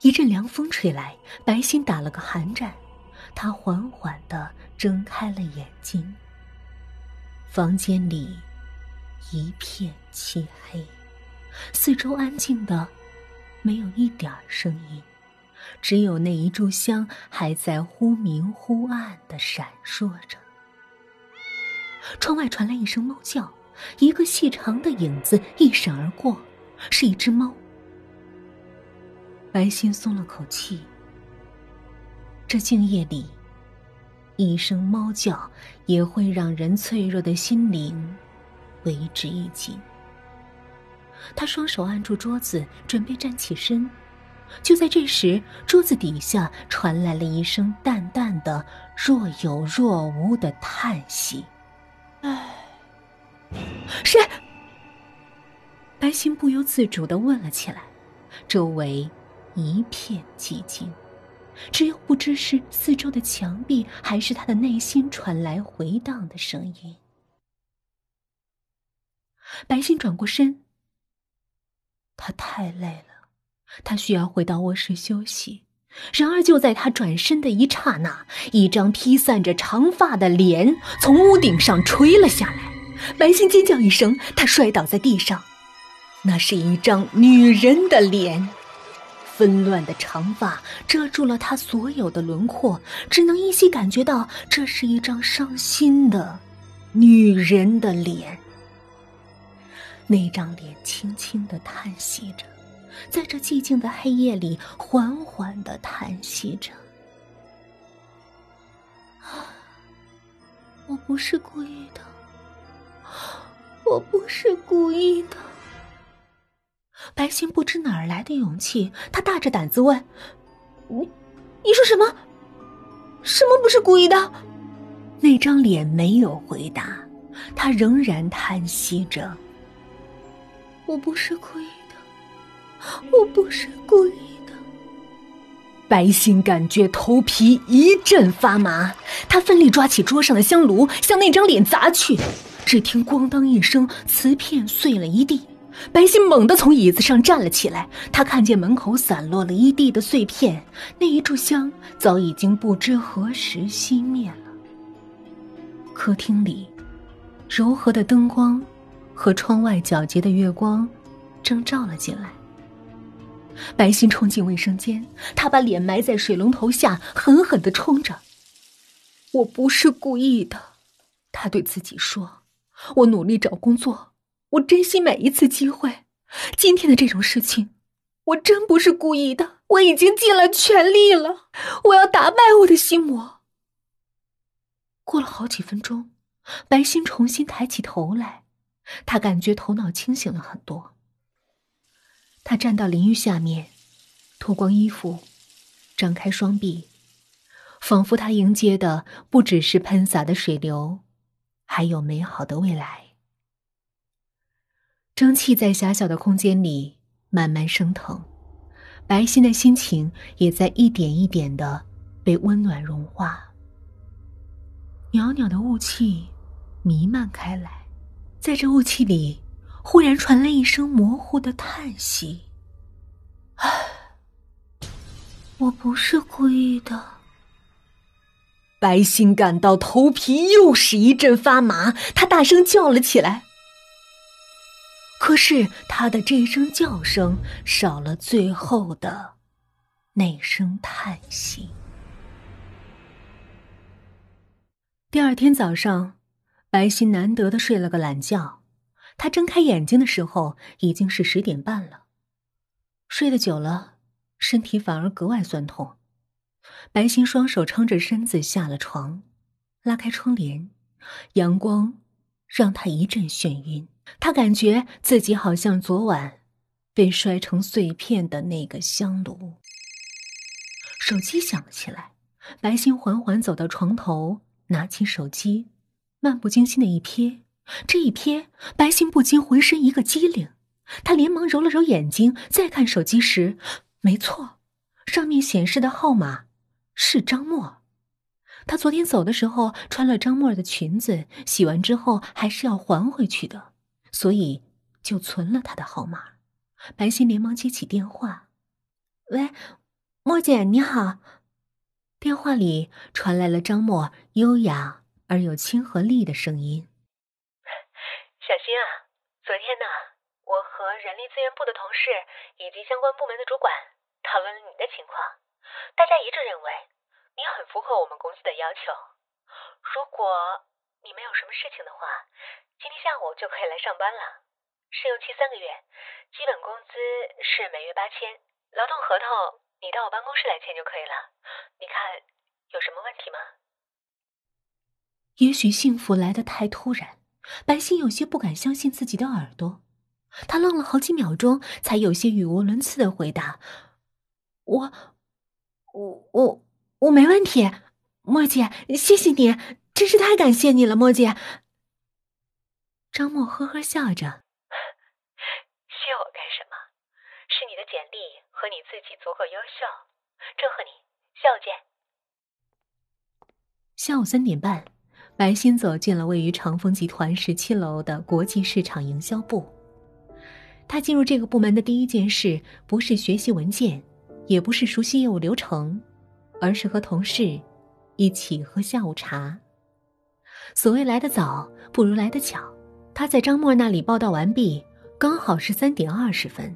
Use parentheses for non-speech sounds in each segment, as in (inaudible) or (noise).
一阵凉风吹来，白心打了个寒战，他缓缓的睁开了眼睛。房间里一片漆黑，四周安静的没有一点声音，只有那一炷香还在忽明忽暗的闪烁着。窗外传来一声猫叫，一个细长的影子一闪而过，是一只猫。白心松了口气。这静夜里，一声猫叫也会让人脆弱的心灵为之一紧。他双手按住桌子，准备站起身。就在这时，桌子底下传来了一声淡淡的、若有若无的叹息。唉，谁？白心不由自主的问了起来。周围。一片寂静，只有不知是四周的墙壁，还是他的内心传来回荡的声音。白心转过身，他太累了，他需要回到卧室休息。然而，就在他转身的一刹那，一张披散着长发的脸从屋顶上垂了下来。白心尖叫一声，他摔倒在地上。那是一张女人的脸。纷乱的长发遮住了他所有的轮廓，只能依稀感觉到这是一张伤心的女人的脸。那张脸轻轻的叹息着，在这寂静的黑夜里缓缓的叹息着。我不是故意的，我不是故意的。白心不知哪儿来的勇气，他大着胆子问：“你，你说什么？什么不是故意的？”那张脸没有回答，他仍然叹息着：“我不是故意的，我不是故意的。”白心感觉头皮一阵发麻，他奋力抓起桌上的香炉，向那张脸砸去，只听“咣当”一声，瓷片碎了一地。白心猛地从椅子上站了起来，他看见门口散落了一地的碎片，那一炷香早已经不知何时熄灭了。客厅里，柔和的灯光和窗外皎洁的月光正照了进来。白心冲进卫生间，他把脸埋在水龙头下，狠狠的冲着。我不是故意的，他对自己说：“我努力找工作。”我珍惜每一次机会，今天的这种事情，我真不是故意的。我已经尽了全力了，我要打败我的心魔。过了好几分钟，白心重新抬起头来，他感觉头脑清醒了很多。他站到淋浴下面，脱光衣服，张开双臂，仿佛他迎接的不只是喷洒的水流，还有美好的未来。蒸汽在狭小的空间里慢慢升腾，白心的心情也在一点一点的被温暖融化。袅袅的雾气弥漫开来，在这雾气里，忽然传来一声模糊的叹息：“唉，我不是故意的。”白心感到头皮又是一阵发麻，他大声叫了起来。可是他的这声叫声少了最后的那声叹息。第二天早上，白昕难得的睡了个懒觉。他睁开眼睛的时候已经是十点半了。睡得久了，身体反而格外酸痛。白昕双手撑着身子下了床，拉开窗帘，阳光让他一阵眩晕。他感觉自己好像昨晚被摔成碎片的那个香炉。手机响了起来，白昕缓缓走到床头，拿起手机，漫不经心的一瞥。这一瞥，白昕不禁浑身一个机灵。他连忙揉了揉眼睛，再看手机时，没错，上面显示的号码是张默。他昨天走的时候穿了张默的裙子，洗完之后还是要还回去的。所以，就存了他的号码。白昕连忙接起电话：“喂，莫姐你好。电话里传来了张默优雅而又亲和力的声音。小新啊，昨天呢，我和人力资源部的同事以及相关部门的主管讨论了你的情况，大家一致认为你很符合我们公司的要求。如果你没有什么事情的话，今天下午就可以来上班了。试用期三个月，基本工资是每月八千，劳动合同。你到我办公室来签就可以了。你看有什么问题吗？也许幸福来得太突然，白昕有些不敢相信自己的耳朵。他愣了好几秒钟，才有些语无伦次的回答：“我，我，我，我没问题。”莫姐，谢谢你，真是太感谢你了，莫姐。张默呵呵笑着。(laughs) 谢我干什么？是你的简历和你自己足够优秀，祝贺你，下午见。下午三点半，白昕走进了位于长风集团十七楼的国际市场营销部。他进入这个部门的第一件事，不是学习文件，也不是熟悉业务流程，而是和同事一起喝下午茶。所谓来得早，不如来得巧。他在张默那里报道完毕，刚好是三点二十分。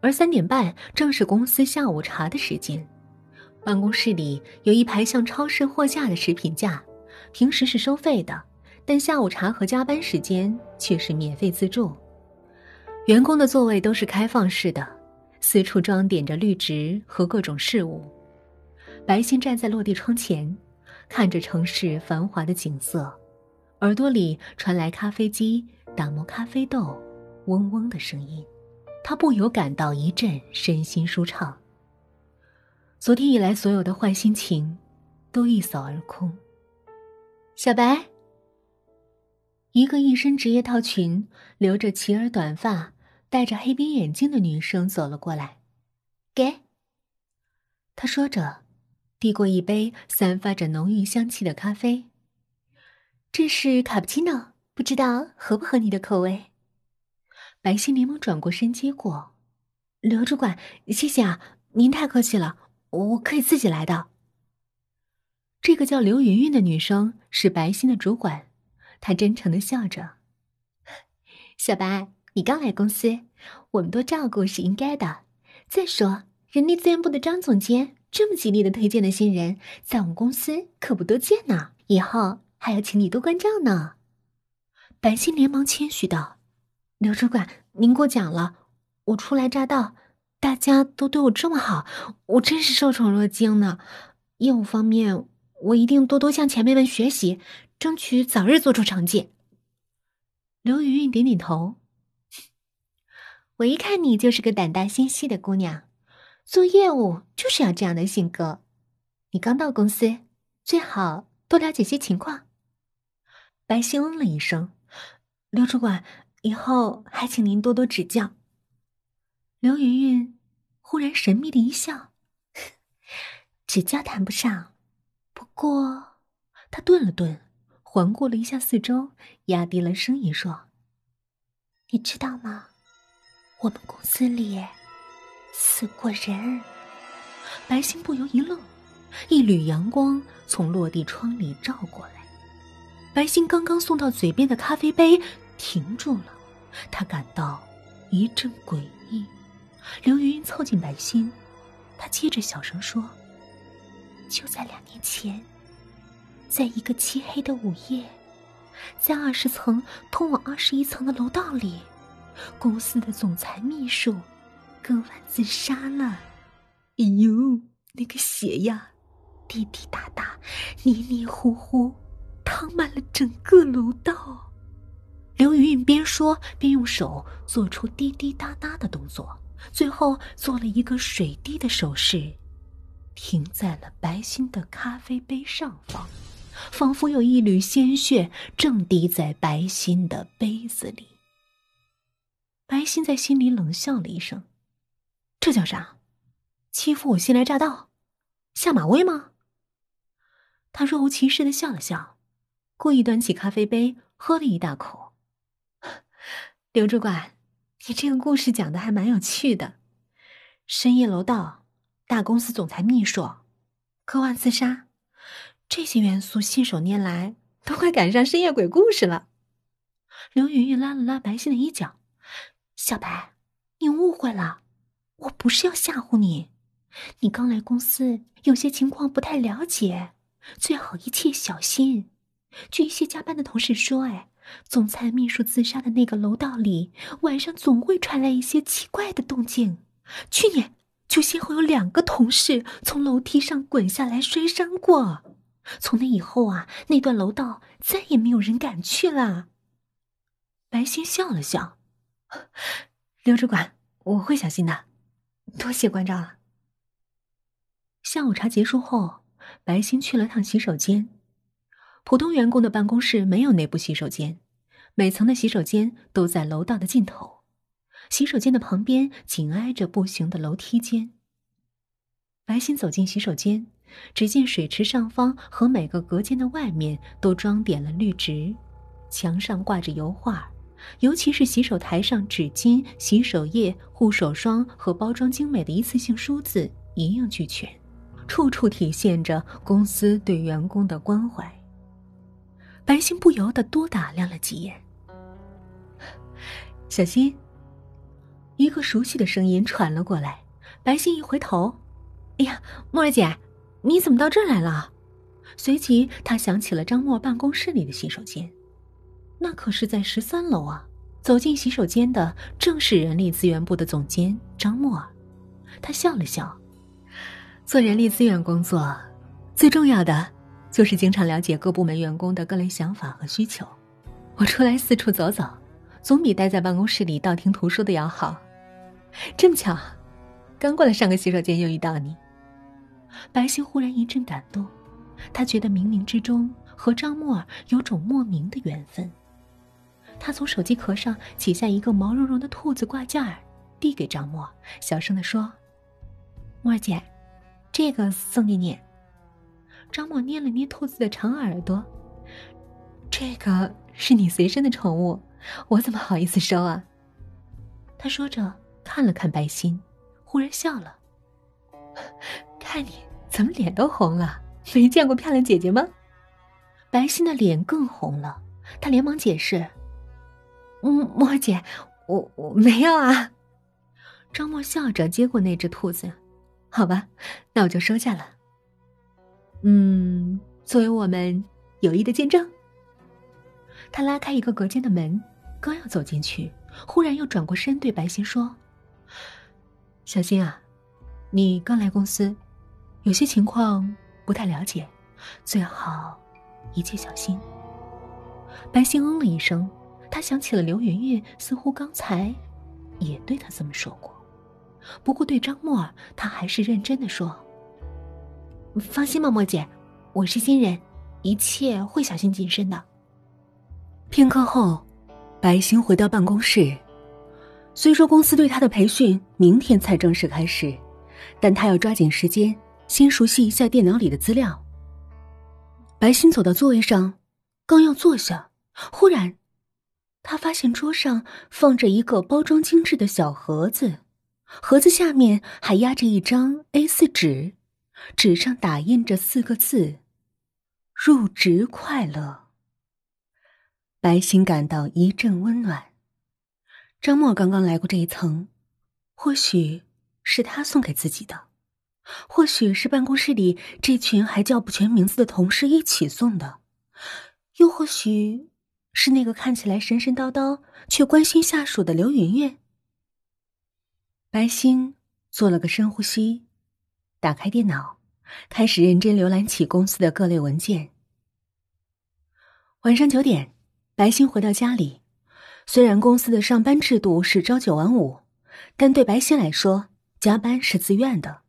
而三点半正是公司下午茶的时间，办公室里有一排像超市货架的食品架，平时是收费的，但下午茶和加班时间却是免费自助。员工的座位都是开放式的，四处装点着绿植和各种事物。白昕站在落地窗前，看着城市繁华的景色，耳朵里传来咖啡机打磨咖啡豆嗡嗡的声音。他不由感到一阵身心舒畅。昨天以来所有的坏心情，都一扫而空。小白，一个一身职业套裙、留着齐耳短发、戴着黑边眼镜的女生走了过来，给。他说着，递过一杯散发着浓郁香气的咖啡。这是卡布奇诺，不知道合不合你的口味。白昕连忙转过身接过，刘主管，谢谢啊，您太客气了，我可以自己来的。这个叫刘云云的女生是白昕的主管，她真诚的笑着：“小白，你刚来公司，我们多照顾是应该的。再说，人力资源部的张总监这么极力的推荐的新人，在我们公司可不多见呢，以后还要请你多关照呢。”白昕连忙谦虚道。刘主管，您过奖了。我初来乍到，大家都对我这么好，我真是受宠若惊呢。业务方面，我一定多多向前辈们学习，争取早日做出成绩。刘云云点点头。(laughs) 我一看你就是个胆大心细的姑娘，做业务就是要这样的性格。你刚到公司，最好多了解些情况。白昕嗯了一声，刘主管。以后还请您多多指教。刘云云忽然神秘的一笑，指教谈不上，不过，他顿了顿，环顾了一下四周，压低了声音说：“你知道吗？我们公司里死过人。”白昕不由一愣，一缕阳光从落地窗里照过来，白昕刚刚送到嘴边的咖啡杯停住了。他感到一阵诡异。刘云云凑近白昕，他接着小声说：“就在两年前，在一个漆黑的午夜，在二十层通往二十一层的楼道里，公司的总裁秘书割腕自杀了。哎呦，那个血呀，滴滴答答，黏黏糊糊，淌满了整个楼道。”刘云云边说边用手做出滴滴答答的动作，最后做了一个水滴的手势，停在了白心的咖啡杯上方，仿佛有一缕鲜血正滴在白心的杯子里。白心在心里冷笑了一声：“这叫啥？欺负我新来乍到，下马威吗？”他若无其事的笑了笑，故意端起咖啡杯喝了一大口。(laughs) 刘主管，你这个故事讲的还蛮有趣的。深夜楼道，大公司总裁秘书，科幻自杀，这些元素信手拈来，都快赶上深夜鬼故事了。刘云云拉了拉白昕的衣角：“小白，你误会了，我不是要吓唬你。你刚来公司，有些情况不太了解，最好一切小心。据一些加班的同事说，哎，总裁秘书自杀的那个楼道里，晚上总会传来一些奇怪的动静。去年就先后有两个同事从楼梯上滚下来摔伤过。从那以后啊，那段楼道再也没有人敢去了。”白昕笑了笑，(laughs) 刘主管，我会小心的，多谢关照了。下午茶结束后，白昕去了趟洗手间。普通员工的办公室没有内部洗手间，每层的洗手间都在楼道的尽头，洗手间的旁边紧挨着步行的楼梯间。白昕走进洗手间，只见水池上方和每个隔间的外面都装点了绿植，墙上挂着油画。尤其是洗手台上，纸巾、洗手液、护手霜和包装精美的一次性梳子一应俱全，处处体现着公司对员工的关怀。白昕不由得多打量了几眼。小新，一个熟悉的声音传了过来。白昕一回头，哎呀，沫儿姐，你怎么到这儿来了？随即，他想起了张默办公室里的洗手间。那可是在十三楼啊！走进洗手间的正是人力资源部的总监张默尔。他笑了笑，做人力资源工作，最重要的就是经常了解各部门员工的各类想法和需求。我出来四处走走，总比待在办公室里道听途说的要好。这么巧，刚过来上个洗手间又遇到你。白昕忽然一阵感动，他觉得冥冥之中和张默尔有种莫名的缘分。他从手机壳上取下一个毛茸茸的兔子挂件儿，递给张默，小声的说：“默儿姐，这个送给你。”张默捏了捏兔子的长耳朵：“这个是你随身的宠物，我怎么好意思收啊？”他说着看了看白昕，忽然笑了：“ (laughs) 看你怎么脸都红了，没见过漂亮姐姐吗？”白昕的脸更红了，她连忙解释。嗯，莫姐，我我没有啊。张默笑着接过那只兔子，好吧，那我就收下了。嗯，作为我们友谊的见证。他拉开一个隔间的门，刚要走进去，忽然又转过身对白昕说：“小心啊，你刚来公司，有些情况不太了解，最好一切小心。”白昕嗯了一声。他想起了刘云云，似乎刚才也对他这么说过。不过对张默儿，他还是认真的说：“放心吧，莫姐，我是新人，一切会小心谨慎的。”片刻后，白昕回到办公室。虽说公司对他的培训明天才正式开始，但他要抓紧时间，先熟悉一下电脑里的资料。白昕走到座位上，刚要坐下，忽然。他发现桌上放着一个包装精致的小盒子，盒子下面还压着一张 A4 纸，纸上打印着四个字：“入职快乐。”白昕感到一阵温暖。张默刚刚来过这一层，或许是他送给自己的，或许是办公室里这群还叫不全名字的同事一起送的，又或许……是那个看起来神神叨叨却关心下属的刘云云。白星做了个深呼吸，打开电脑，开始认真浏览起公司的各类文件。晚上九点，白星回到家里。虽然公司的上班制度是朝九晚五，但对白星来说，加班是自愿的。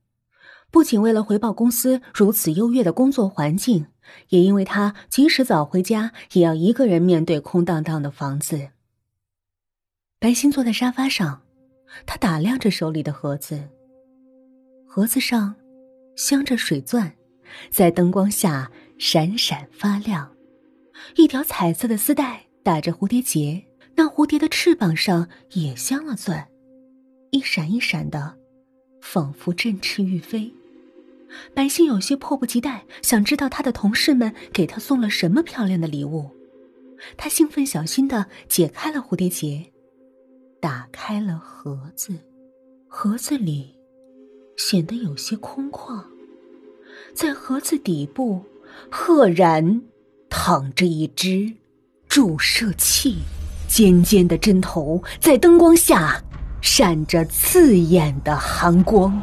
不仅为了回报公司如此优越的工作环境。也因为他即使早回家，也要一个人面对空荡荡的房子。白昕坐在沙发上，他打量着手里的盒子。盒子上镶着水钻，在灯光下闪闪发亮。一条彩色的丝带打着蝴蝶结，那蝴蝶的翅膀上也镶了钻，一闪一闪的，仿佛振翅欲飞。白昕有些迫不及待，想知道他的同事们给他送了什么漂亮的礼物。他兴奋小心的解开了蝴蝶结，打开了盒子，盒子里显得有些空旷，在盒子底部，赫然躺着一只注射器，尖尖的针头在灯光下闪着刺眼的寒光。